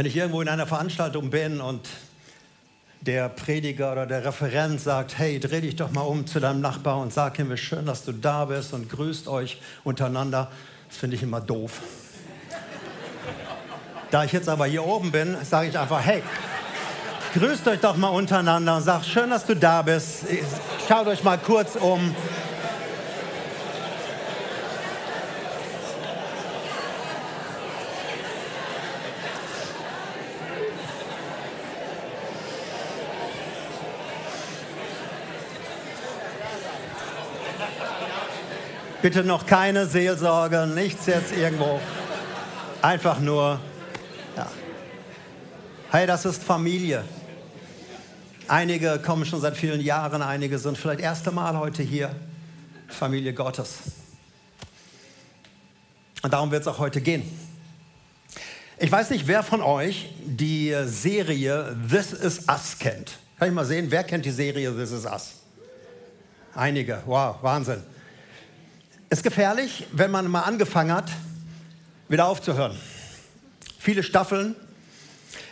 Wenn ich irgendwo in einer Veranstaltung bin und der Prediger oder der Referent sagt, hey, dreh dich doch mal um zu deinem Nachbar und sag ihm, wie schön, dass du da bist und grüßt euch untereinander, das finde ich immer doof. da ich jetzt aber hier oben bin, sage ich einfach, hey, grüßt euch doch mal untereinander und sagt, schön, dass du da bist. Schaut euch mal kurz um. Bitte noch keine Seelsorge, nichts jetzt irgendwo. Einfach nur, ja. Hey, das ist Familie. Einige kommen schon seit vielen Jahren, einige sind vielleicht erste Mal heute hier. Familie Gottes. Und darum wird es auch heute gehen. Ich weiß nicht, wer von euch die Serie This Is Us kennt. Kann ich mal sehen, wer kennt die Serie This Is Us? Einige, wow, Wahnsinn. Ist gefährlich, wenn man mal angefangen hat, wieder aufzuhören. Viele Staffeln.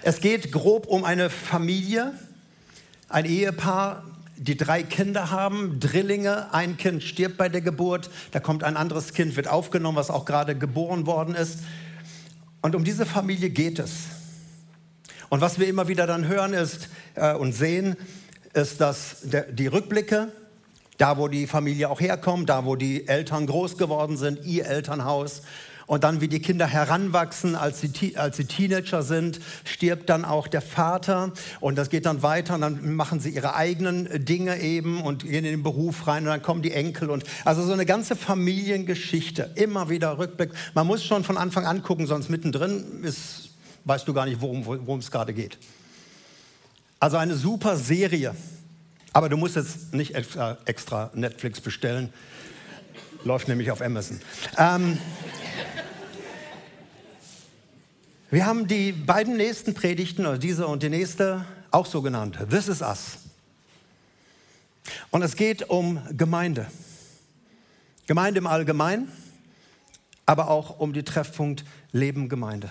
Es geht grob um eine Familie, ein Ehepaar, die drei Kinder haben, Drillinge, ein Kind stirbt bei der Geburt, da kommt ein anderes Kind, wird aufgenommen, was auch gerade geboren worden ist. Und um diese Familie geht es. Und was wir immer wieder dann hören ist äh, und sehen, ist, dass der, die Rückblicke, da, wo die Familie auch herkommt, da, wo die Eltern groß geworden sind, ihr Elternhaus. Und dann, wie die Kinder heranwachsen, als sie, als sie Teenager sind, stirbt dann auch der Vater. Und das geht dann weiter. Und dann machen sie ihre eigenen Dinge eben und gehen in den Beruf rein. Und dann kommen die Enkel. Und also so eine ganze Familiengeschichte. Immer wieder Rückblick. Man muss schon von Anfang an gucken, sonst mittendrin ist, weißt du gar nicht, worum es gerade geht. Also eine super Serie. Aber du musst jetzt nicht extra, extra Netflix bestellen. Läuft nämlich auf Amazon. Ähm, wir haben die beiden nächsten Predigten, oder diese und die nächste, auch so genannt. This is us. Und es geht um Gemeinde. Gemeinde im Allgemeinen, aber auch um die Treffpunkt Leben Gemeinde.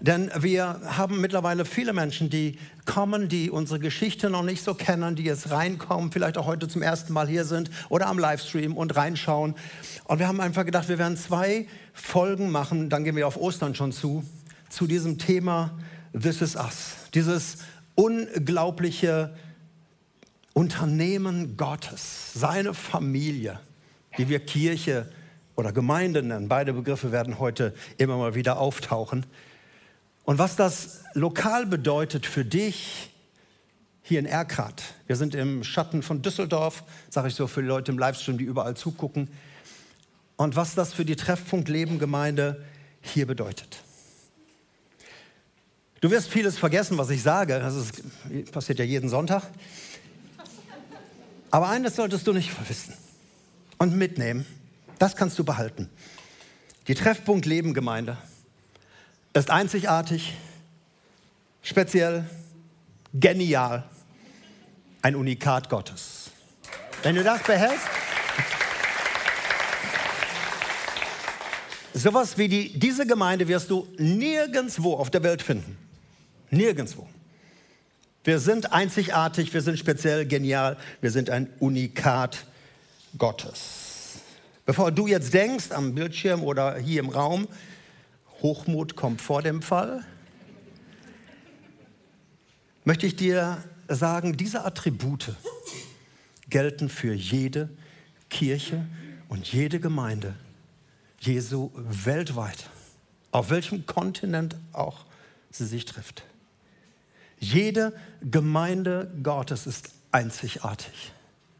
Denn wir haben mittlerweile viele Menschen, die kommen, die unsere Geschichte noch nicht so kennen, die jetzt reinkommen, vielleicht auch heute zum ersten Mal hier sind oder am Livestream und reinschauen. Und wir haben einfach gedacht, wir werden zwei Folgen machen, dann gehen wir auf Ostern schon zu, zu diesem Thema This is Us. Dieses unglaubliche Unternehmen Gottes, seine Familie, die wir Kirche oder Gemeinde nennen. Beide Begriffe werden heute immer mal wieder auftauchen. Und was das lokal bedeutet für dich hier in Erkrath. Wir sind im Schatten von Düsseldorf, sage ich so für die Leute im Livestream, die überall zugucken. Und was das für die Treffpunkt Leben Gemeinde hier bedeutet. Du wirst vieles vergessen, was ich sage. Das ist, passiert ja jeden Sonntag. Aber eines solltest du nicht wissen und mitnehmen. Das kannst du behalten. Die Treffpunkt Leben Gemeinde ist einzigartig, speziell, genial, ein Unikat Gottes. Wenn du das behältst, sowas wie die, diese Gemeinde wirst du nirgendwo auf der Welt finden. Nirgendwo. Wir sind einzigartig, wir sind speziell genial, wir sind ein Unikat Gottes. Bevor du jetzt denkst am Bildschirm oder hier im Raum, Hochmut kommt vor dem Fall, möchte ich dir sagen, diese Attribute gelten für jede Kirche und jede Gemeinde Jesu weltweit, auf welchem Kontinent auch sie sich trifft. Jede Gemeinde Gottes ist einzigartig.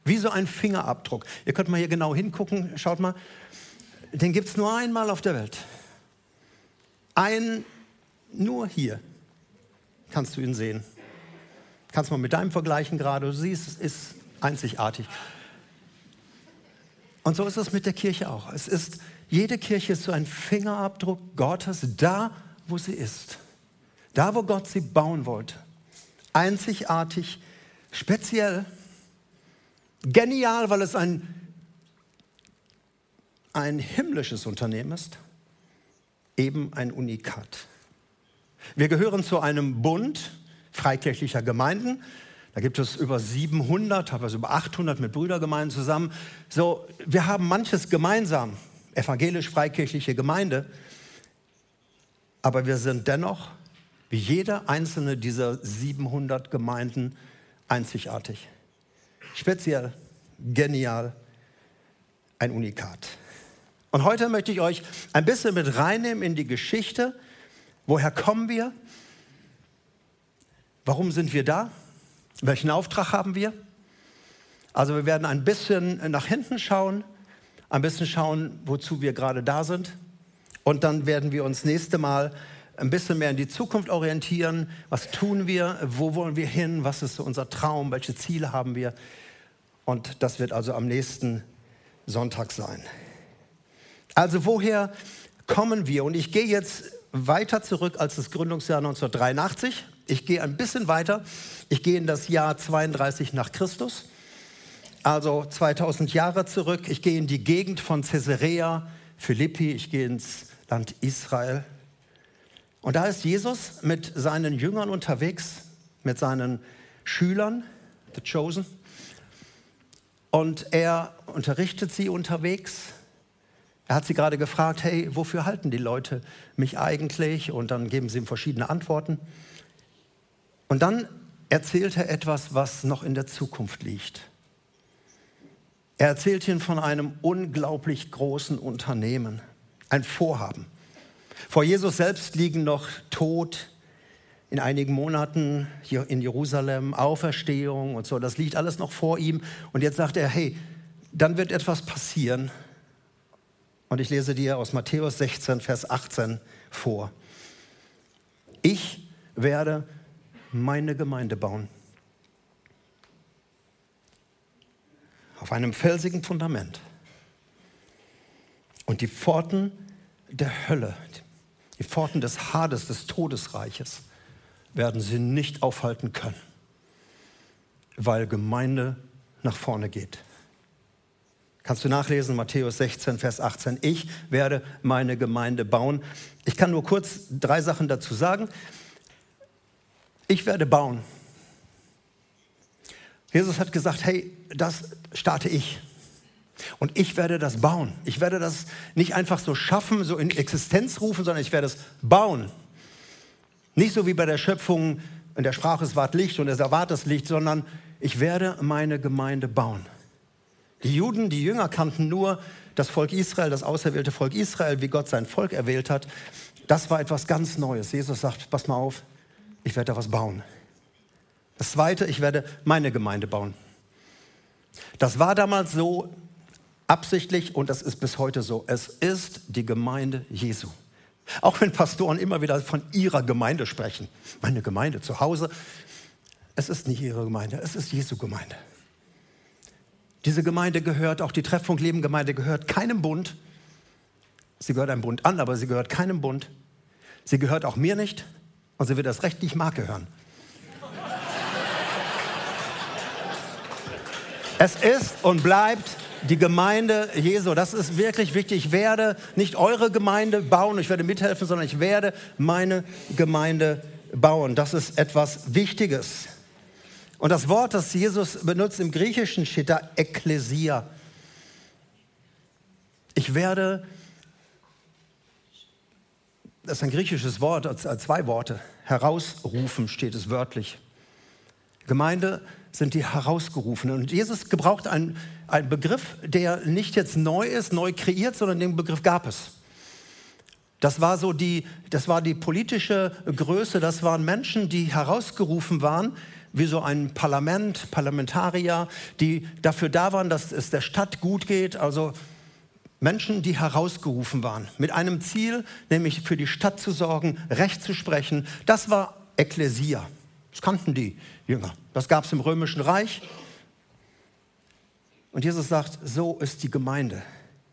Wie so ein Fingerabdruck. Ihr könnt mal hier genau hingucken, schaut mal. Den gibt es nur einmal auf der Welt. Ein, nur hier kannst du ihn sehen. Kannst mal mit deinem vergleichen gerade. Du siehst, es ist einzigartig. Und so ist es mit der Kirche auch. Es ist, jede Kirche ist so ein Fingerabdruck Gottes da, wo sie ist. Da, wo Gott sie bauen wollte. Einzigartig, speziell, genial, weil es ein, ein himmlisches Unternehmen ist eben ein Unikat. Wir gehören zu einem Bund freikirchlicher Gemeinden. Da gibt es über 700, teilweise über 800 mit Brüdergemeinden zusammen. So, wir haben manches gemeinsam, evangelisch-freikirchliche Gemeinde, aber wir sind dennoch, wie jede einzelne dieser 700 Gemeinden, einzigartig. Speziell, genial, ein Unikat. Und heute möchte ich euch ein bisschen mit reinnehmen in die Geschichte. Woher kommen wir? Warum sind wir da? Welchen Auftrag haben wir? Also wir werden ein bisschen nach hinten schauen, ein bisschen schauen, wozu wir gerade da sind. Und dann werden wir uns nächste Mal ein bisschen mehr in die Zukunft orientieren. Was tun wir? Wo wollen wir hin? Was ist unser Traum? Welche Ziele haben wir? Und das wird also am nächsten Sonntag sein. Also woher kommen wir? Und ich gehe jetzt weiter zurück als das Gründungsjahr 1983. Ich gehe ein bisschen weiter. Ich gehe in das Jahr 32 nach Christus, also 2000 Jahre zurück. Ich gehe in die Gegend von Caesarea Philippi. Ich gehe ins Land Israel. Und da ist Jesus mit seinen Jüngern unterwegs, mit seinen Schülern, the chosen. Und er unterrichtet sie unterwegs. Er hat sie gerade gefragt, hey, wofür halten die Leute mich eigentlich? Und dann geben sie ihm verschiedene Antworten. Und dann erzählt er etwas, was noch in der Zukunft liegt. Er erzählt ihnen von einem unglaublich großen Unternehmen, ein Vorhaben. Vor Jesus selbst liegen noch Tod, in einigen Monaten hier in Jerusalem, Auferstehung und so. Das liegt alles noch vor ihm. Und jetzt sagt er, hey, dann wird etwas passieren. Und ich lese dir aus Matthäus 16, Vers 18 vor. Ich werde meine Gemeinde bauen. Auf einem felsigen Fundament. Und die Pforten der Hölle, die Pforten des Hades, des Todesreiches, werden sie nicht aufhalten können, weil Gemeinde nach vorne geht. Kannst du nachlesen, Matthäus 16, Vers 18. Ich werde meine Gemeinde bauen. Ich kann nur kurz drei Sachen dazu sagen. Ich werde bauen. Jesus hat gesagt, hey, das starte ich. Und ich werde das bauen. Ich werde das nicht einfach so schaffen, so in Existenz rufen, sondern ich werde es bauen. Nicht so wie bei der Schöpfung, in der Sprache es ward Licht und es erwart das Licht, sondern ich werde meine Gemeinde bauen. Die Juden, die Jünger kannten nur das Volk Israel, das auserwählte Volk Israel, wie Gott sein Volk erwählt hat. Das war etwas ganz Neues. Jesus sagt, pass mal auf, ich werde da was bauen. Das Zweite, ich werde meine Gemeinde bauen. Das war damals so absichtlich und das ist bis heute so. Es ist die Gemeinde Jesu. Auch wenn Pastoren immer wieder von ihrer Gemeinde sprechen. Meine Gemeinde zu Hause. Es ist nicht ihre Gemeinde, es ist Jesu Gemeinde. Diese Gemeinde gehört, auch die Treffpunkt Leben Gemeinde gehört keinem Bund. Sie gehört einem Bund an, aber sie gehört keinem Bund. Sie gehört auch mir nicht und sie wird das Recht nicht Mark gehören. es ist und bleibt die Gemeinde Jesu. Das ist wirklich wichtig. Ich werde nicht eure Gemeinde bauen, ich werde mithelfen, sondern ich werde meine Gemeinde bauen. Das ist etwas Wichtiges. Und das Wort, das Jesus benutzt im Griechischen, steht da Ekklesia. Ich werde, das ist ein griechisches Wort, zwei Worte, herausrufen steht es wörtlich. Gemeinde sind die Herausgerufenen. Und Jesus gebraucht einen, einen Begriff, der nicht jetzt neu ist, neu kreiert, sondern den Begriff gab es. Das war so die, das war die politische Größe, das waren Menschen, die herausgerufen waren, wie so ein Parlament, Parlamentarier, die dafür da waren, dass es der Stadt gut geht. Also Menschen, die herausgerufen waren, mit einem Ziel, nämlich für die Stadt zu sorgen, Recht zu sprechen. Das war Ekklesia. Das kannten die Jünger. Das gab es im Römischen Reich. Und Jesus sagt, so ist die Gemeinde.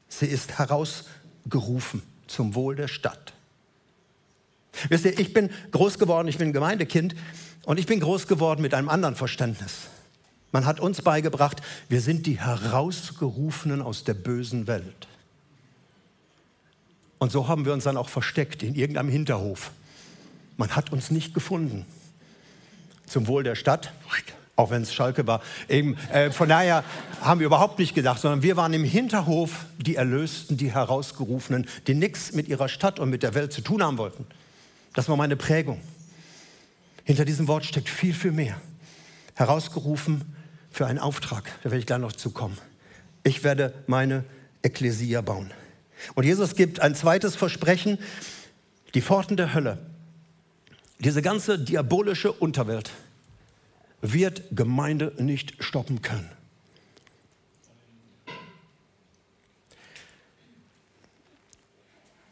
Sie ist herausgerufen zum Wohl der Stadt. Wisst ihr, ich bin groß geworden, ich bin Gemeindekind und ich bin groß geworden mit einem anderen Verständnis. Man hat uns beigebracht, wir sind die Herausgerufenen aus der bösen Welt. Und so haben wir uns dann auch versteckt in irgendeinem Hinterhof man hat uns nicht gefunden. Zum Wohl der Stadt, auch wenn es Schalke war. Eben, äh, von daher haben wir überhaupt nicht gedacht, sondern wir waren im Hinterhof die Erlösten, die Herausgerufenen, die nichts mit ihrer Stadt und mit der Welt zu tun haben wollten. Das war meine Prägung. Hinter diesem Wort steckt viel, viel mehr. Herausgerufen für einen Auftrag, da werde ich gleich noch zukommen. Ich werde meine Ekklesia bauen. Und Jesus gibt ein zweites Versprechen, die Pforten der Hölle, diese ganze diabolische Unterwelt wird Gemeinde nicht stoppen können.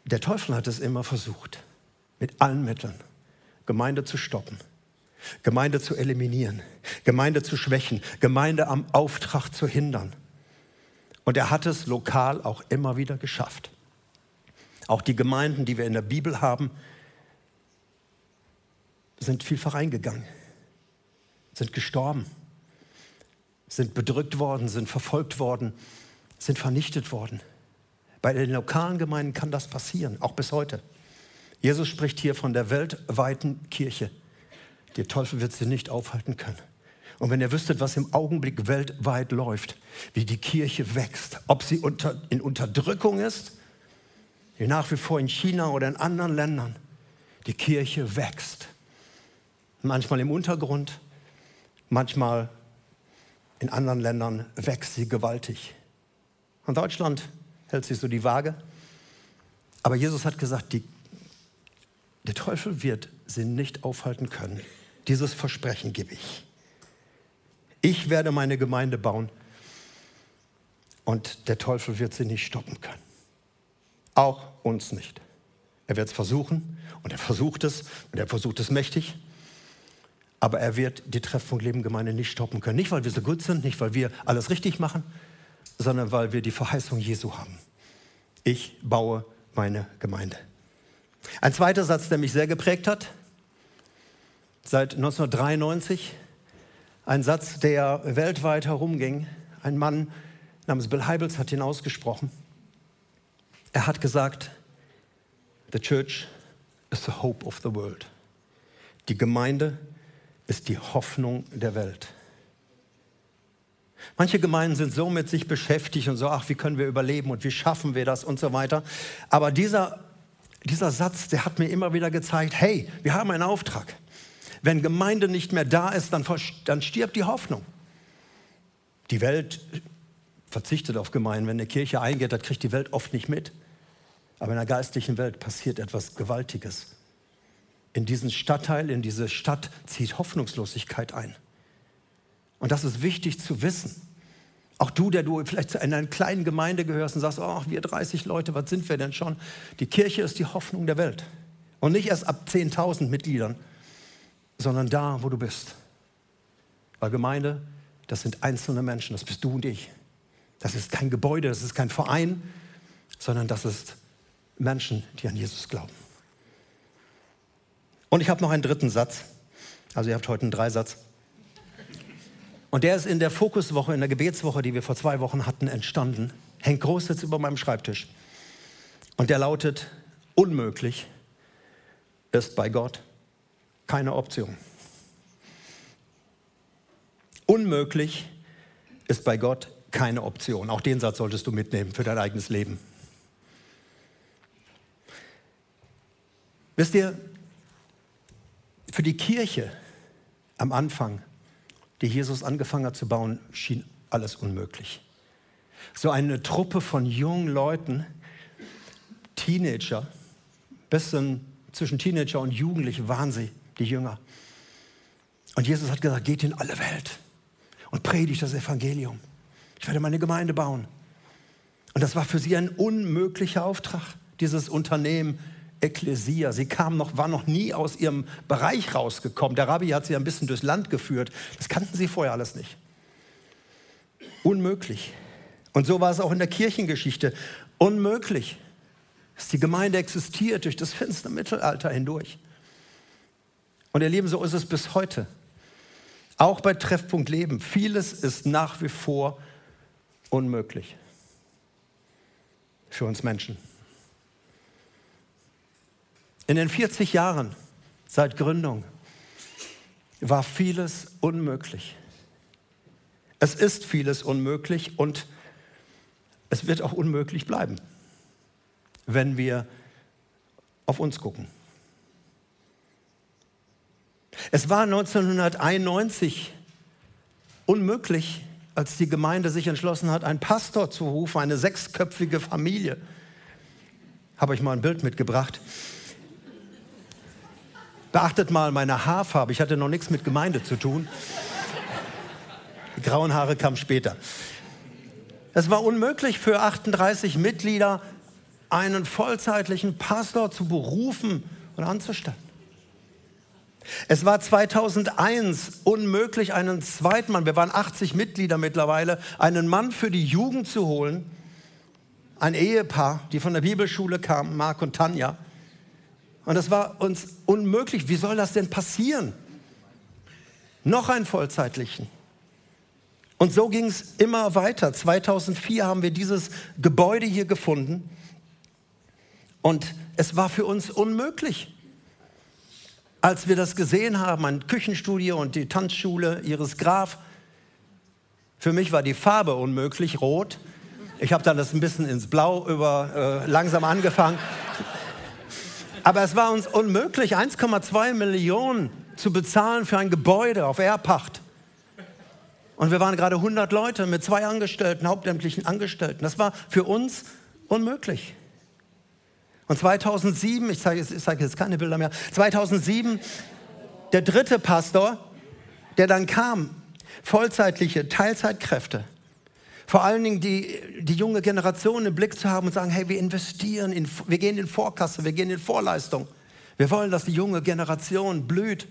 Der Teufel hat es immer versucht, mit allen Mitteln Gemeinde zu stoppen, Gemeinde zu eliminieren, Gemeinde zu schwächen, Gemeinde am Auftrag zu hindern. Und er hat es lokal auch immer wieder geschafft. Auch die Gemeinden, die wir in der Bibel haben, sind vielfach eingegangen, sind gestorben, sind bedrückt worden, sind verfolgt worden, sind vernichtet worden. Bei den lokalen Gemeinden kann das passieren, auch bis heute. Jesus spricht hier von der weltweiten Kirche. Der Teufel wird sie nicht aufhalten können. Und wenn ihr wüsstet, was im Augenblick weltweit läuft, wie die Kirche wächst, ob sie unter, in Unterdrückung ist, wie nach wie vor in China oder in anderen Ländern, die Kirche wächst. Manchmal im Untergrund, manchmal in anderen Ländern wächst sie gewaltig. In Deutschland hält sich so die Waage. Aber Jesus hat gesagt, die, der Teufel wird sie nicht aufhalten können. Dieses Versprechen gebe ich. Ich werde meine Gemeinde bauen und der Teufel wird sie nicht stoppen können. Auch uns nicht. Er wird es versuchen und er versucht es und er versucht es mächtig. Aber er wird die Treffpunkt Leben Gemeinde nicht stoppen können. Nicht, weil wir so gut sind, nicht, weil wir alles richtig machen, sondern weil wir die Verheißung Jesu haben. Ich baue meine Gemeinde. Ein zweiter Satz, der mich sehr geprägt hat, seit 1993, ein Satz, der weltweit herumging. Ein Mann namens Bill Heibels hat ihn ausgesprochen. Er hat gesagt, The Church is the hope of the world. Die Gemeinde ist die Hoffnung der Welt. Manche Gemeinden sind so mit sich beschäftigt und so, ach, wie können wir überleben und wie schaffen wir das und so weiter. Aber dieser, dieser Satz, der hat mir immer wieder gezeigt, hey, wir haben einen Auftrag. Wenn Gemeinde nicht mehr da ist, dann, dann stirbt die Hoffnung. Die Welt verzichtet auf Gemeinden. Wenn eine Kirche eingeht, das kriegt die Welt oft nicht mit. Aber in der geistlichen Welt passiert etwas Gewaltiges. In diesen Stadtteil, in diese Stadt zieht Hoffnungslosigkeit ein. Und das ist wichtig zu wissen. Auch du, der du vielleicht zu einer kleinen Gemeinde gehörst und sagst, oh, wir 30 Leute, was sind wir denn schon? Die Kirche ist die Hoffnung der Welt. Und nicht erst ab 10.000 Mitgliedern, sondern da, wo du bist. Weil Gemeinde, das sind einzelne Menschen, das bist du und ich. Das ist kein Gebäude, das ist kein Verein, sondern das ist Menschen, die an Jesus glauben. Und ich habe noch einen dritten Satz. Also ihr habt heute einen Dreisatz. Und der ist in der Fokuswoche, in der Gebetswoche, die wir vor zwei Wochen hatten, entstanden. Hängt groß jetzt über meinem Schreibtisch. Und der lautet, unmöglich ist bei Gott keine Option. Unmöglich ist bei Gott keine Option. Auch den Satz solltest du mitnehmen für dein eigenes Leben. Wisst ihr, für die Kirche am Anfang, die Jesus angefangen hat zu bauen, schien alles unmöglich. So eine Truppe von jungen Leuten, Teenager, bisschen zwischen Teenager und Jugendlich waren sie, die Jünger. Und Jesus hat gesagt, geht in alle Welt und predigt das Evangelium. Ich werde meine Gemeinde bauen. Und das war für sie ein unmöglicher Auftrag, dieses Unternehmen Ekklesia. Sie kam noch, war noch nie aus ihrem Bereich rausgekommen. Der Rabbi hat sie ein bisschen durchs Land geführt. Das kannten sie vorher alles nicht. Unmöglich. Und so war es auch in der Kirchengeschichte. Unmöglich, dass die Gemeinde existiert durch das finstere Mittelalter hindurch. Und ihr Lieben, so ist es bis heute. Auch bei Treffpunkt Leben. Vieles ist nach wie vor unmöglich für uns Menschen. In den 40 Jahren, seit Gründung, war vieles unmöglich. Es ist vieles unmöglich und es wird auch unmöglich bleiben, wenn wir auf uns gucken. Es war 1991 unmöglich, als die Gemeinde sich entschlossen hat, einen Pastor zu rufen, eine sechsköpfige Familie. Habe ich mal ein Bild mitgebracht. Beachtet mal meine Haarfarbe. Ich hatte noch nichts mit Gemeinde zu tun. Die grauen Haare kamen später. Es war unmöglich für 38 Mitglieder, einen vollzeitlichen Pastor zu berufen und anzustellen. Es war 2001 unmöglich, einen zweiten Mann, wir waren 80 Mitglieder mittlerweile, einen Mann für die Jugend zu holen. Ein Ehepaar, die von der Bibelschule kamen, Mark und Tanja. Und es war uns unmöglich. Wie soll das denn passieren? Noch einen vollzeitlichen. Und so ging es immer weiter. 2004 haben wir dieses Gebäude hier gefunden. Und es war für uns unmöglich. Als wir das gesehen haben, ein Küchenstudio und die Tanzschule ihres Graf, für mich war die Farbe unmöglich, rot. Ich habe dann das ein bisschen ins Blau über äh, langsam angefangen. Aber es war uns unmöglich, 1,2 Millionen zu bezahlen für ein Gebäude auf Ehrpacht. Und wir waren gerade 100 Leute mit zwei Angestellten, hauptamtlichen Angestellten. Das war für uns unmöglich. Und 2007, ich zeige, ich zeige jetzt keine Bilder mehr, 2007, der dritte Pastor, der dann kam, vollzeitliche Teilzeitkräfte, vor allen Dingen die, die junge Generation im Blick zu haben und sagen, hey, wir investieren, in, wir gehen in Vorkasse, wir gehen in Vorleistung. Wir wollen, dass die junge Generation blüht.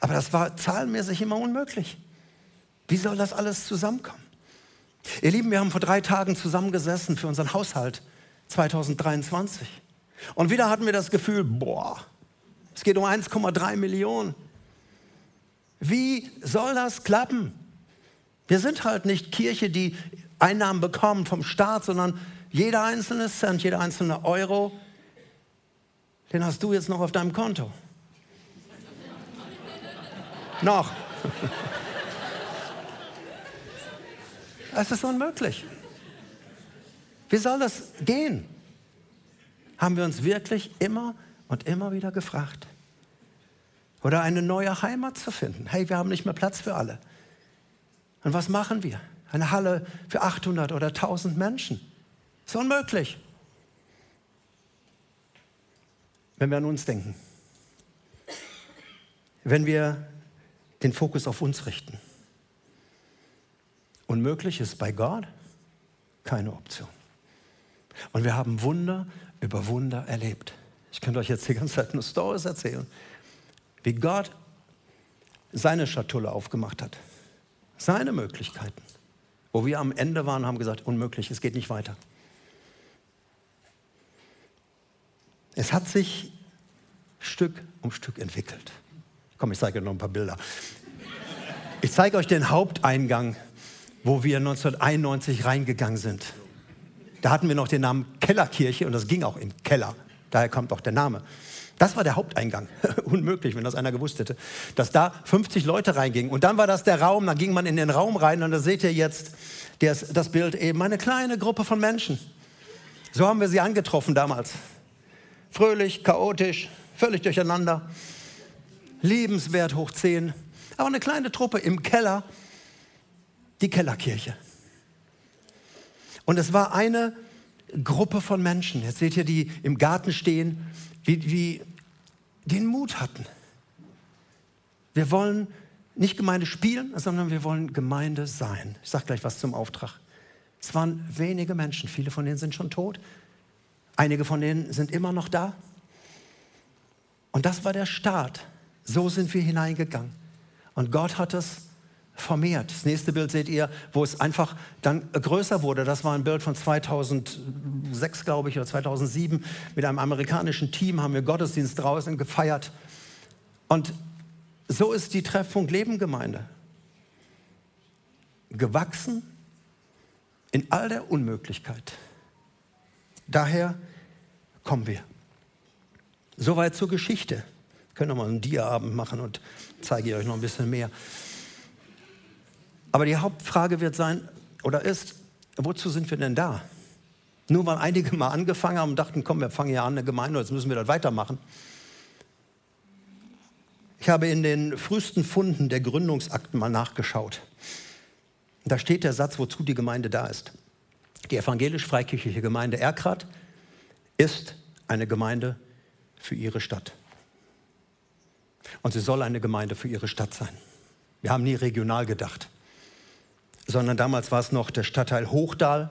Aber das war zahlenmäßig immer unmöglich. Wie soll das alles zusammenkommen? Ihr Lieben, wir haben vor drei Tagen zusammengesessen für unseren Haushalt. 2023. Und wieder hatten wir das Gefühl, boah, es geht um 1,3 Millionen. Wie soll das klappen? Wir sind halt nicht Kirche, die Einnahmen bekommen vom Staat, sondern jeder einzelne Cent, jeder einzelne Euro, den hast du jetzt noch auf deinem Konto. noch. Es ist unmöglich. Wie soll das gehen? Haben wir uns wirklich immer und immer wieder gefragt. Oder eine neue Heimat zu finden. Hey, wir haben nicht mehr Platz für alle. Und was machen wir? Eine Halle für 800 oder 1000 Menschen. Ist unmöglich. Wenn wir an uns denken. Wenn wir den Fokus auf uns richten. Unmöglich ist bei Gott keine Option. Und wir haben Wunder über Wunder erlebt. Ich könnte euch jetzt die ganze Zeit nur Stories erzählen, wie Gott seine Schatulle aufgemacht hat, seine Möglichkeiten, wo wir am Ende waren haben gesagt, unmöglich, es geht nicht weiter. Es hat sich Stück um Stück entwickelt. Komm, ich zeige euch noch ein paar Bilder. Ich zeige euch den Haupteingang, wo wir 1991 reingegangen sind. Da hatten wir noch den Namen Kellerkirche und das ging auch im Keller. Daher kommt auch der Name. Das war der Haupteingang. Unmöglich, wenn das einer gewusst hätte. Dass da 50 Leute reingingen. Und dann war das der Raum, dann ging man in den Raum rein und da seht ihr jetzt das Bild eben, eine kleine Gruppe von Menschen. So haben wir sie angetroffen damals. Fröhlich, chaotisch, völlig durcheinander. Liebenswert hoch 10. Aber eine kleine Truppe im Keller, die Kellerkirche. Und es war eine Gruppe von Menschen, jetzt seht ihr die im Garten stehen, wie, wie den Mut hatten. Wir wollen nicht Gemeinde spielen, sondern wir wollen Gemeinde sein. Ich sage gleich was zum Auftrag. Es waren wenige Menschen, viele von denen sind schon tot, einige von denen sind immer noch da. Und das war der Start. So sind wir hineingegangen. Und Gott hat es vermehrt. Das nächste Bild seht ihr, wo es einfach dann größer wurde. Das war ein Bild von 2006, glaube ich, oder 2007. Mit einem amerikanischen Team haben wir Gottesdienst draußen gefeiert. Und so ist die Treffpunkt Leben Gemeinde. Gewachsen in all der Unmöglichkeit. Daher kommen wir. Soweit zur Geschichte. Können wir mal einen Dia-Abend machen und zeige ich euch noch ein bisschen mehr. Aber die Hauptfrage wird sein oder ist, wozu sind wir denn da? Nur weil einige mal angefangen haben und dachten, komm, wir fangen ja an, eine Gemeinde, jetzt müssen wir das weitermachen. Ich habe in den frühesten Funden der Gründungsakten mal nachgeschaut. Da steht der Satz, wozu die Gemeinde da ist. Die evangelisch-freikirchliche Gemeinde Erkrath ist eine Gemeinde für ihre Stadt. Und sie soll eine Gemeinde für ihre Stadt sein. Wir haben nie regional gedacht, sondern damals war es noch der Stadtteil Hochdahl.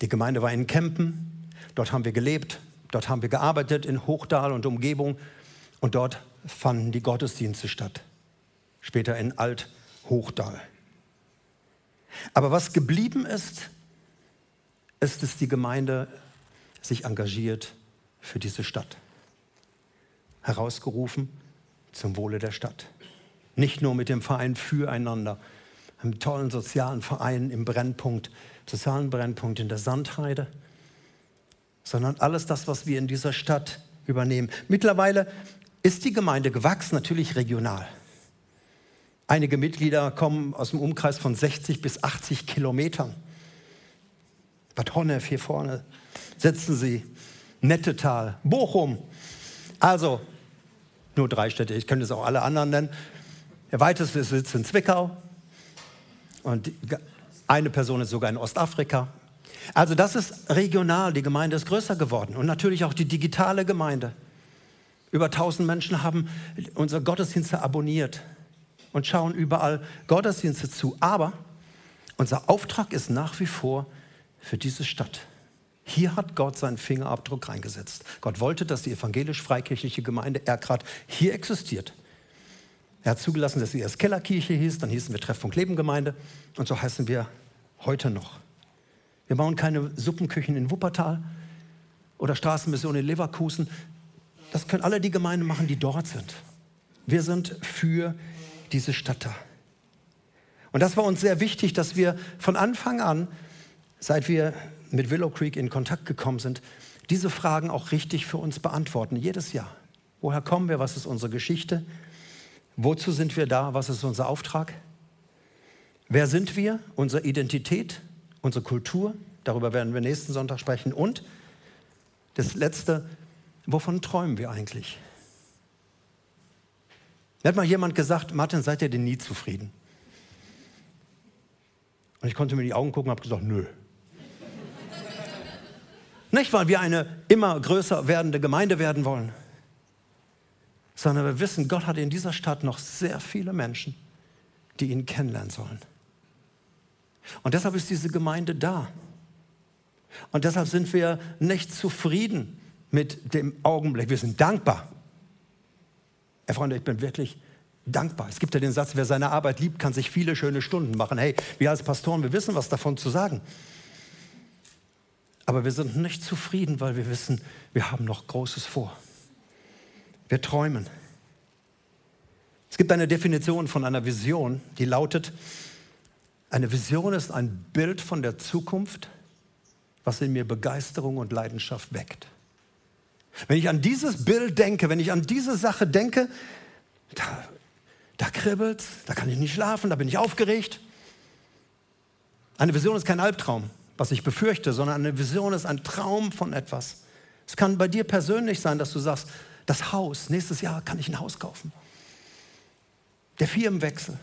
Die Gemeinde war in Kempen. Dort haben wir gelebt, dort haben wir gearbeitet in Hochdahl und Umgebung. Und dort fanden die Gottesdienste statt. Später in Alt-Hochdahl. Aber was geblieben ist, ist, dass die Gemeinde sich engagiert für diese Stadt. Herausgerufen zum Wohle der Stadt. Nicht nur mit dem Verein Füreinander, einem tollen sozialen Verein im Brennpunkt, sozialen Brennpunkt in der Sandheide, sondern alles das, was wir in dieser Stadt übernehmen. Mittlerweile ist die Gemeinde gewachsen, natürlich regional. Einige Mitglieder kommen aus dem Umkreis von 60 bis 80 Kilometern. Bad Honnef hier vorne sitzen sie, Nettetal, Bochum. Also nur drei Städte, ich könnte es auch alle anderen nennen. Der weiteste sitzt in Zwickau und eine Person ist sogar in Ostafrika. Also das ist regional, die Gemeinde ist größer geworden und natürlich auch die digitale Gemeinde. Über 1000 Menschen haben unsere Gottesdienste abonniert und schauen überall Gottesdienste zu. Aber unser Auftrag ist nach wie vor für diese Stadt. Hier hat Gott seinen Fingerabdruck reingesetzt. Gott wollte, dass die evangelisch-freikirchliche Gemeinde Erkrath hier existiert. Er hat zugelassen, dass sie erst Kellerkirche hieß, dann hießen wir Treffpunkt Lebengemeinde und so heißen wir heute noch. Wir bauen keine Suppenküchen in Wuppertal oder Straßenmission in Leverkusen. Das können alle die Gemeinden machen, die dort sind. Wir sind für diese Stadt da. Und das war uns sehr wichtig, dass wir von Anfang an, seit wir mit Willow Creek in Kontakt gekommen sind, diese Fragen auch richtig für uns beantworten, jedes Jahr. Woher kommen wir? Was ist unsere Geschichte? Wozu sind wir da? Was ist unser Auftrag? Wer sind wir? Unsere Identität, unsere Kultur, darüber werden wir nächsten Sonntag sprechen. Und das Letzte, wovon träumen wir eigentlich? Mir hat mal jemand gesagt, Martin, seid ihr denn nie zufrieden? Und ich konnte mir in die Augen gucken und habe gesagt, nö. Nicht, weil wir eine immer größer werdende Gemeinde werden wollen, sondern wir wissen, Gott hat in dieser Stadt noch sehr viele Menschen, die ihn kennenlernen sollen. Und deshalb ist diese Gemeinde da. Und deshalb sind wir nicht zufrieden mit dem Augenblick. Wir sind dankbar. Herr Freunde, ich bin wirklich dankbar. Es gibt ja den Satz, wer seine Arbeit liebt, kann sich viele schöne Stunden machen. Hey, wir als Pastoren, wir wissen was davon zu sagen. Aber wir sind nicht zufrieden, weil wir wissen, wir haben noch Großes vor. Wir träumen. Es gibt eine Definition von einer Vision, die lautet, eine Vision ist ein Bild von der Zukunft, was in mir Begeisterung und Leidenschaft weckt. Wenn ich an dieses Bild denke, wenn ich an diese Sache denke, da, da kribbelt, da kann ich nicht schlafen, da bin ich aufgeregt. Eine Vision ist kein Albtraum was ich befürchte, sondern eine Vision ist ein Traum von etwas. Es kann bei dir persönlich sein, dass du sagst, das Haus, nächstes Jahr kann ich ein Haus kaufen. Der Firmenwechsel,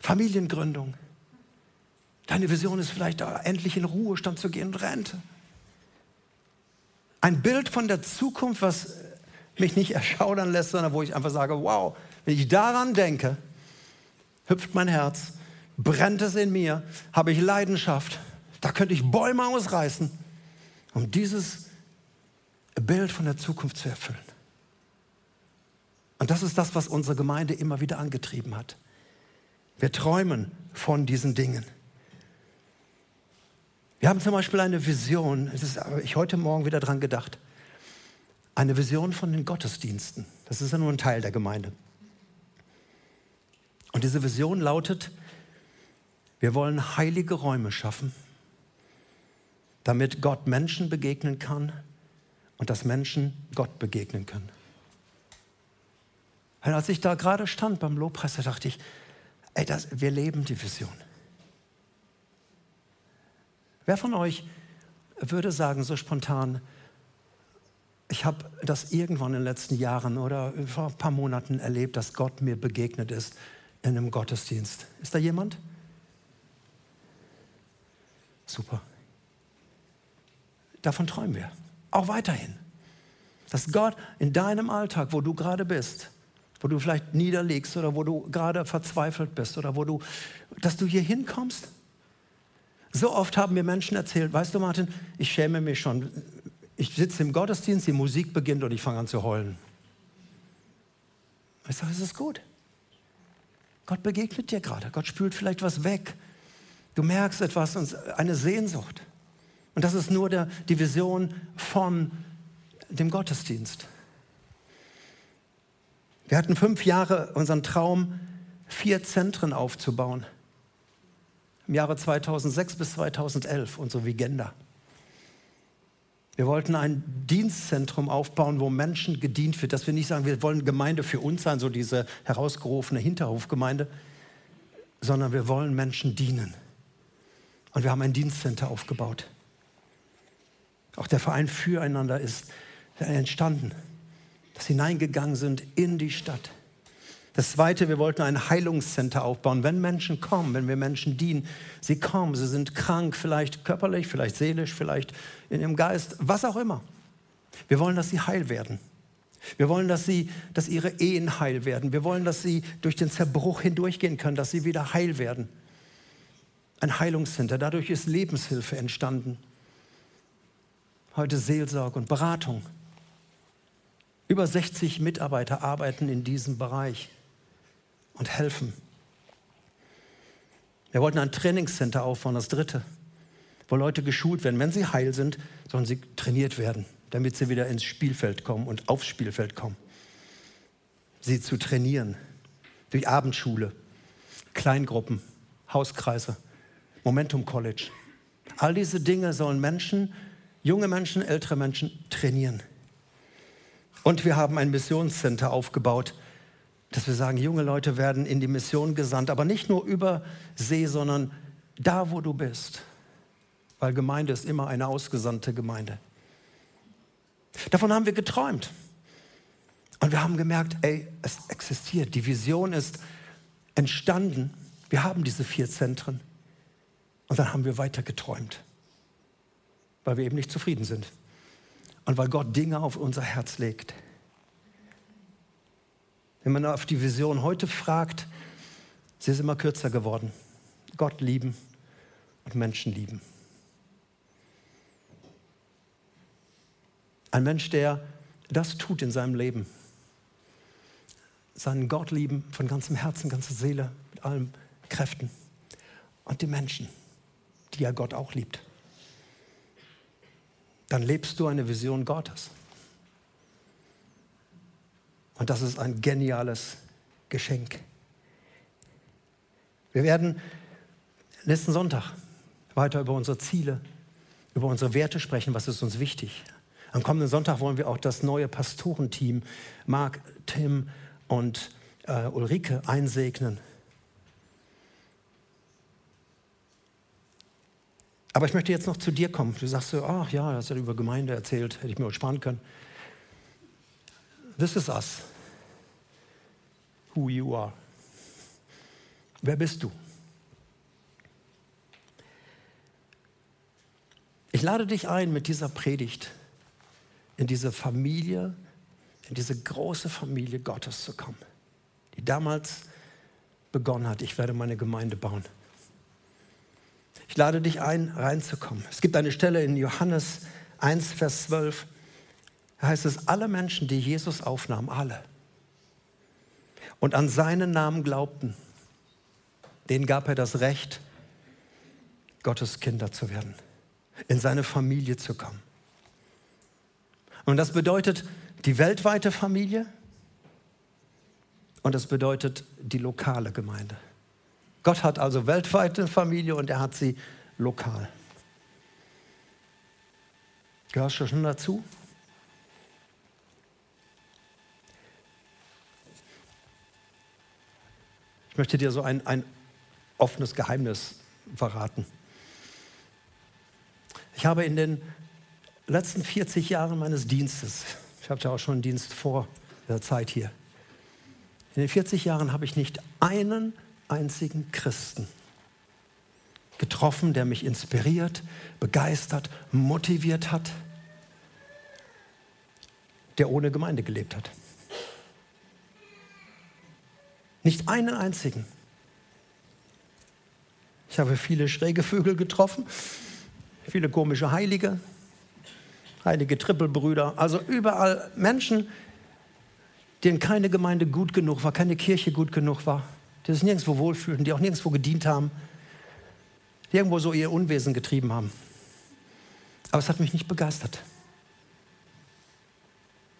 Familiengründung. Deine Vision ist vielleicht endlich in Ruhestand zu gehen und Rente. Ein Bild von der Zukunft, was mich nicht erschaudern lässt, sondern wo ich einfach sage, wow, wenn ich daran denke, hüpft mein Herz, brennt es in mir, habe ich Leidenschaft da könnte ich Bäume ausreißen, um dieses Bild von der Zukunft zu erfüllen. Und das ist das, was unsere Gemeinde immer wieder angetrieben hat. Wir träumen von diesen Dingen. Wir haben zum Beispiel eine Vision, es ist ich heute Morgen wieder dran gedacht, eine Vision von den Gottesdiensten. Das ist ja nur ein Teil der Gemeinde. Und diese Vision lautet, wir wollen heilige Räume schaffen, damit Gott Menschen begegnen kann und dass Menschen Gott begegnen können. Und als ich da gerade stand beim Lobpreis, da dachte ich, ey, das, wir leben die Vision. Wer von euch würde sagen, so spontan, ich habe das irgendwann in den letzten Jahren oder vor ein paar Monaten erlebt, dass Gott mir begegnet ist in einem Gottesdienst. Ist da jemand? Super. Davon träumen wir. Auch weiterhin. Dass Gott in deinem Alltag, wo du gerade bist, wo du vielleicht niederlegst oder wo du gerade verzweifelt bist oder wo du, dass du hier hinkommst. So oft haben mir Menschen erzählt, weißt du Martin, ich schäme mich schon. Ich sitze im Gottesdienst, die Musik beginnt und ich fange an zu heulen. Ich sage, es ist gut. Gott begegnet dir gerade. Gott spült vielleicht was weg. Du merkst etwas, eine Sehnsucht. Und das ist nur der, die Vision von dem Gottesdienst. Wir hatten fünf Jahre unseren Traum, vier Zentren aufzubauen. Im Jahre 2006 bis 2011, unsere Vigenda. Wir wollten ein Dienstzentrum aufbauen, wo Menschen gedient wird, dass wir nicht sagen, wir wollen Gemeinde für uns sein, so diese herausgerufene Hinterhofgemeinde, sondern wir wollen Menschen dienen. Und wir haben ein Dienstcenter aufgebaut. Auch der Verein Füreinander ist entstanden, dass hineingegangen sind in die Stadt. Das Zweite, wir wollten ein Heilungscenter aufbauen. Wenn Menschen kommen, wenn wir Menschen dienen, sie kommen, sie sind krank, vielleicht körperlich, vielleicht seelisch, vielleicht in ihrem Geist, was auch immer. Wir wollen, dass sie heil werden. Wir wollen, dass, sie, dass ihre Ehen heil werden. Wir wollen, dass sie durch den Zerbruch hindurchgehen können, dass sie wieder heil werden. Ein Heilungscenter. Dadurch ist Lebenshilfe entstanden. Heute Seelsorge und Beratung. Über 60 Mitarbeiter arbeiten in diesem Bereich und helfen. Wir wollten ein Trainingscenter aufbauen, das dritte, wo Leute geschult werden. Wenn sie heil sind, sollen sie trainiert werden, damit sie wieder ins Spielfeld kommen und aufs Spielfeld kommen. Sie zu trainieren durch Abendschule, Kleingruppen, Hauskreise, Momentum College. All diese Dinge sollen Menschen, junge Menschen, ältere Menschen trainieren. Und wir haben ein Missionscenter aufgebaut, dass wir sagen, junge Leute werden in die Mission gesandt, aber nicht nur über See, sondern da, wo du bist. Weil Gemeinde ist immer eine ausgesandte Gemeinde. Davon haben wir geträumt. Und wir haben gemerkt, ey, es existiert. Die Vision ist entstanden. Wir haben diese vier Zentren. Und dann haben wir weiter geträumt. Weil wir eben nicht zufrieden sind. Und weil Gott Dinge auf unser Herz legt. Wenn man auf die Vision heute fragt, sie ist immer kürzer geworden. Gott lieben und Menschen lieben. Ein Mensch, der das tut in seinem Leben, seinen Gott lieben von ganzem Herzen, ganzer Seele, mit allen Kräften und die Menschen, die ja Gott auch liebt. Dann lebst du eine Vision Gottes. Und das ist ein geniales Geschenk. Wir werden nächsten Sonntag weiter über unsere Ziele, über unsere Werte sprechen, was ist uns wichtig. Am kommenden Sonntag wollen wir auch das neue Pastorenteam, Marc, Tim und äh, Ulrike, einsegnen. Aber ich möchte jetzt noch zu dir kommen. Du sagst so, ach ja, hast ja über Gemeinde erzählt, hätte ich mir auch sparen können. This is us. Who you are. Wer bist du? Ich lade dich ein, mit dieser Predigt in diese Familie, in diese große Familie Gottes zu kommen, die damals begonnen hat, ich werde meine Gemeinde bauen. Ich lade dich ein, reinzukommen. Es gibt eine Stelle in Johannes 1, Vers 12, da heißt es, alle Menschen, die Jesus aufnahmen, alle, und an seinen Namen glaubten, denen gab er das Recht, Gottes Kinder zu werden, in seine Familie zu kommen. Und das bedeutet die weltweite Familie und das bedeutet die lokale Gemeinde. Gott hat also weltweite Familie und er hat sie lokal. Gehörst du schon dazu? Ich möchte dir so ein, ein offenes Geheimnis verraten. Ich habe in den letzten 40 Jahren meines Dienstes, ich habe ja auch schon einen Dienst vor der Zeit hier, in den 40 Jahren habe ich nicht einen einzigen Christen getroffen, der mich inspiriert, begeistert, motiviert hat, der ohne Gemeinde gelebt hat. Nicht einen einzigen. Ich habe viele schräge Vögel getroffen, viele komische Heilige, heilige Trippelbrüder, also überall Menschen, denen keine Gemeinde gut genug war, keine Kirche gut genug war, die sich nirgendwo wohlfühlten, die auch nirgendwo gedient haben, die irgendwo so ihr Unwesen getrieben haben. Aber es hat mich nicht begeistert.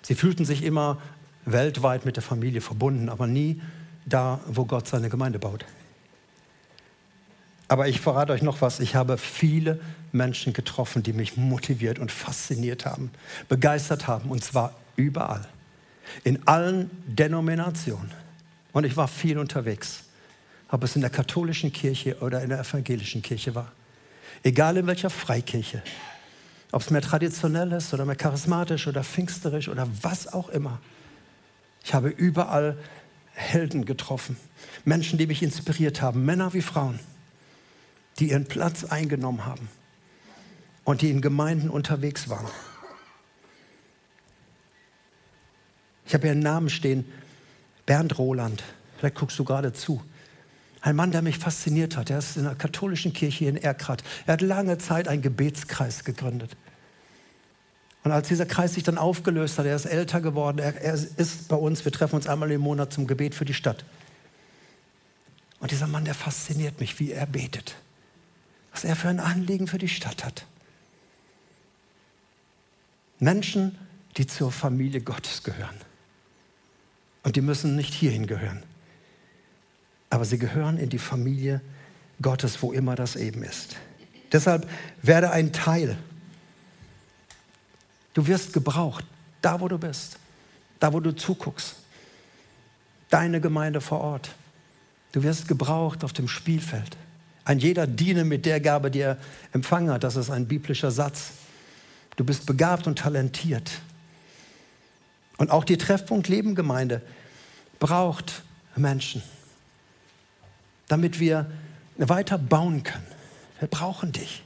Sie fühlten sich immer weltweit mit der Familie verbunden, aber nie da, wo Gott seine Gemeinde baut. Aber ich verrate euch noch was. Ich habe viele Menschen getroffen, die mich motiviert und fasziniert haben, begeistert haben, und zwar überall, in allen Denominationen. Und ich war viel unterwegs, ob es in der katholischen Kirche oder in der evangelischen Kirche war. Egal in welcher Freikirche, ob es mehr traditionell ist oder mehr charismatisch oder pfingsterisch oder was auch immer. Ich habe überall Helden getroffen. Menschen, die mich inspiriert haben, Männer wie Frauen, die ihren Platz eingenommen haben und die in Gemeinden unterwegs waren. Ich habe einen Namen stehen, Bernd Roland. Vielleicht guckst du gerade zu. Ein Mann, der mich fasziniert hat. Er ist in der katholischen Kirche in Erkrath. Er hat lange Zeit einen Gebetskreis gegründet. Und als dieser Kreis sich dann aufgelöst hat, er ist älter geworden, er, er ist bei uns, wir treffen uns einmal im Monat zum Gebet für die Stadt. Und dieser Mann, der fasziniert mich, wie er betet. Was er für ein Anliegen für die Stadt hat. Menschen, die zur Familie Gottes gehören. Und die müssen nicht hierhin gehören. Aber sie gehören in die Familie Gottes, wo immer das eben ist. Deshalb werde ein Teil Du wirst gebraucht, da wo du bist, da wo du zuguckst. Deine Gemeinde vor Ort. Du wirst gebraucht auf dem Spielfeld. Ein jeder diene mit der Gabe, die er empfangen hat. Das ist ein biblischer Satz. Du bist begabt und talentiert. Und auch die Treffpunkt Leben Gemeinde braucht Menschen, damit wir weiter bauen können. Wir brauchen dich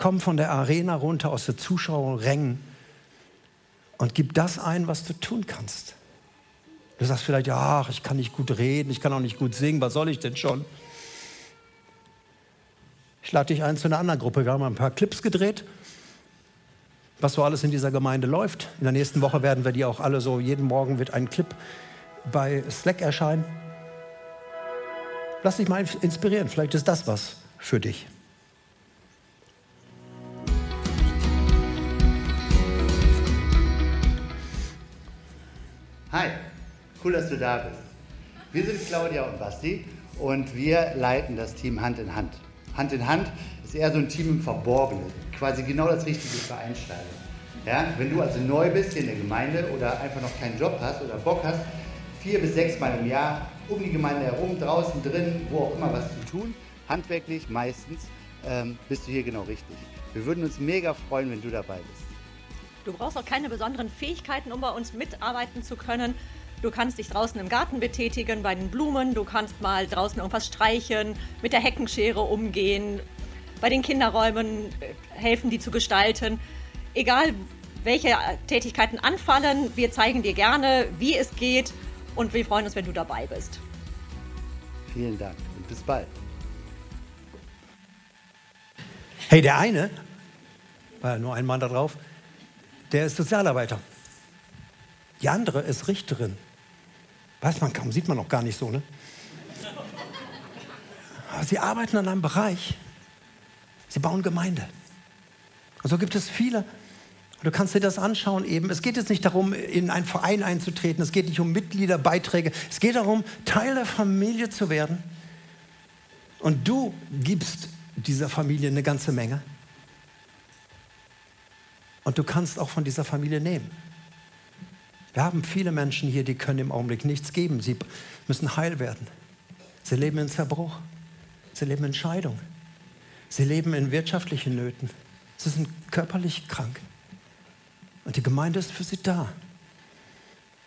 komm von der Arena runter aus der Zuschauerrängen und gib das ein, was du tun kannst. Du sagst vielleicht, ja, ich kann nicht gut reden, ich kann auch nicht gut singen, was soll ich denn schon? Ich lade dich ein zu einer anderen Gruppe. Wir haben ein paar Clips gedreht, was so alles in dieser Gemeinde läuft. In der nächsten Woche werden wir die auch alle so, jeden Morgen wird ein Clip bei Slack erscheinen. Lass dich mal inspirieren, vielleicht ist das was für dich. Hi, cool, dass du da bist. Wir sind Claudia und Basti und wir leiten das Team Hand in Hand. Hand in Hand ist eher so ein Team im Verborgenen, quasi genau das Richtige für Einsteiger. Ja, wenn du also neu bist hier in der Gemeinde oder einfach noch keinen Job hast oder Bock hast, vier bis sechs Mal im Jahr um die Gemeinde herum, draußen, drin, wo auch immer was zu tun, handwerklich meistens, ähm, bist du hier genau richtig. Wir würden uns mega freuen, wenn du dabei bist. Du brauchst auch keine besonderen Fähigkeiten, um bei uns mitarbeiten zu können. Du kannst dich draußen im Garten betätigen, bei den Blumen. Du kannst mal draußen irgendwas streichen, mit der Heckenschere umgehen, bei den Kinderräumen helfen, die zu gestalten. Egal, welche Tätigkeiten anfallen, wir zeigen dir gerne, wie es geht und wir freuen uns, wenn du dabei bist. Vielen Dank und bis bald. Hey, der eine, war ja nur ein Mann da drauf, der ist Sozialarbeiter. Die andere ist Richterin. Weiß man kaum, sieht man noch gar nicht so, ne? Aber sie arbeiten an einem Bereich. Sie bauen Gemeinde. Und so gibt es viele. Du kannst dir das anschauen eben. Es geht jetzt nicht darum, in einen Verein einzutreten. Es geht nicht um Mitgliederbeiträge. Es geht darum, Teil der Familie zu werden. Und du gibst dieser Familie eine ganze Menge. Und du kannst auch von dieser Familie nehmen. Wir haben viele Menschen hier, die können im Augenblick nichts geben. Sie müssen heil werden. Sie leben in Zerbruch. Sie leben in Scheidung. Sie leben in wirtschaftlichen Nöten. Sie sind körperlich krank. Und die Gemeinde ist für sie da.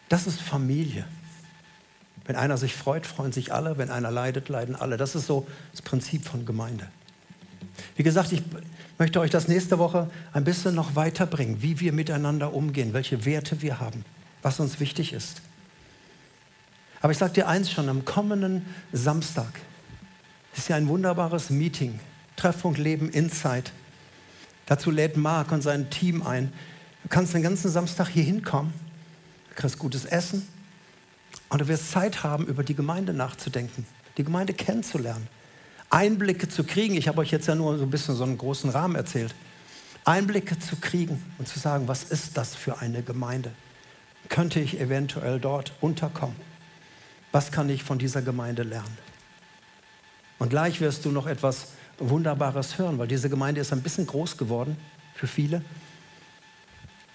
Das ist Familie. Wenn einer sich freut, freuen sich alle. Wenn einer leidet, leiden alle. Das ist so das Prinzip von Gemeinde. Wie gesagt, ich möchte euch das nächste Woche ein bisschen noch weiterbringen, wie wir miteinander umgehen, welche Werte wir haben, was uns wichtig ist. Aber ich sage dir eins schon, am kommenden Samstag ist ja ein wunderbares Meeting, Treffpunkt Leben Insight. Dazu lädt Marc und sein Team ein. Du kannst den ganzen Samstag hier hinkommen, kriegst gutes Essen und du wirst Zeit haben, über die Gemeinde nachzudenken, die Gemeinde kennenzulernen. Einblicke zu kriegen. Ich habe euch jetzt ja nur so ein bisschen so einen großen Rahmen erzählt. Einblicke zu kriegen und zu sagen, was ist das für eine Gemeinde? Könnte ich eventuell dort unterkommen? Was kann ich von dieser Gemeinde lernen? Und gleich wirst du noch etwas Wunderbares hören, weil diese Gemeinde ist ein bisschen groß geworden für viele.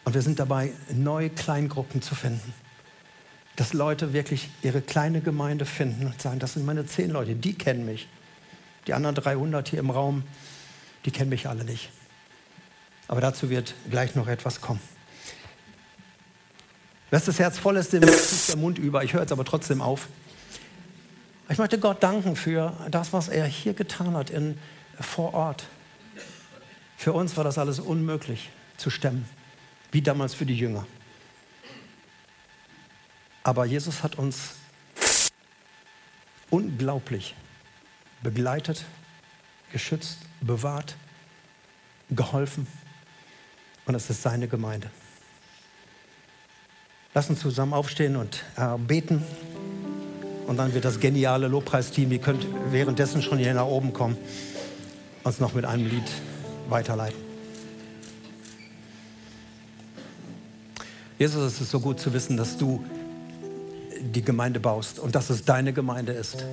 Und wir sind dabei, neue Kleingruppen zu finden. Dass Leute wirklich ihre kleine Gemeinde finden und sagen, das sind meine zehn Leute, die kennen mich. Die anderen 300 hier im Raum, die kennen mich alle nicht. Aber dazu wird gleich noch etwas kommen. Wenn das Herz voll ist, dem ist der Mund über. Ich höre jetzt aber trotzdem auf. Ich möchte Gott danken für das, was er hier getan hat in, vor Ort. Für uns war das alles unmöglich zu stemmen, wie damals für die Jünger. Aber Jesus hat uns unglaublich begleitet, geschützt, bewahrt, geholfen. Und es ist seine Gemeinde. Lass uns zusammen aufstehen und äh, beten. Und dann wird das geniale Lobpreisteam, ihr könnt währenddessen schon hier nach oben kommen, uns noch mit einem Lied weiterleiten. Jesus, es ist so gut zu wissen, dass du die Gemeinde baust und dass es deine Gemeinde ist.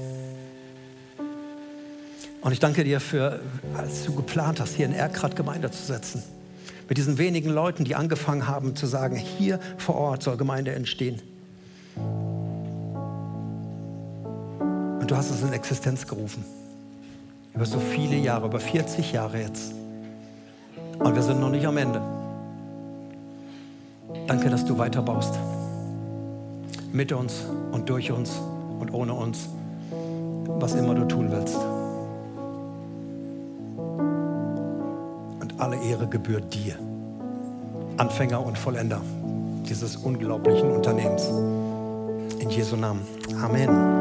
Und ich danke dir für, als du geplant hast, hier in Erkrad Gemeinde zu setzen. Mit diesen wenigen Leuten, die angefangen haben zu sagen, hier vor Ort soll Gemeinde entstehen. Und du hast es in Existenz gerufen. Über so viele Jahre, über 40 Jahre jetzt. Und wir sind noch nicht am Ende. Danke, dass du weiterbaust. Mit uns und durch uns und ohne uns, was immer du tun willst. alle Ehre gebührt dir, Anfänger und Vollender dieses unglaublichen Unternehmens. In Jesu Namen. Amen.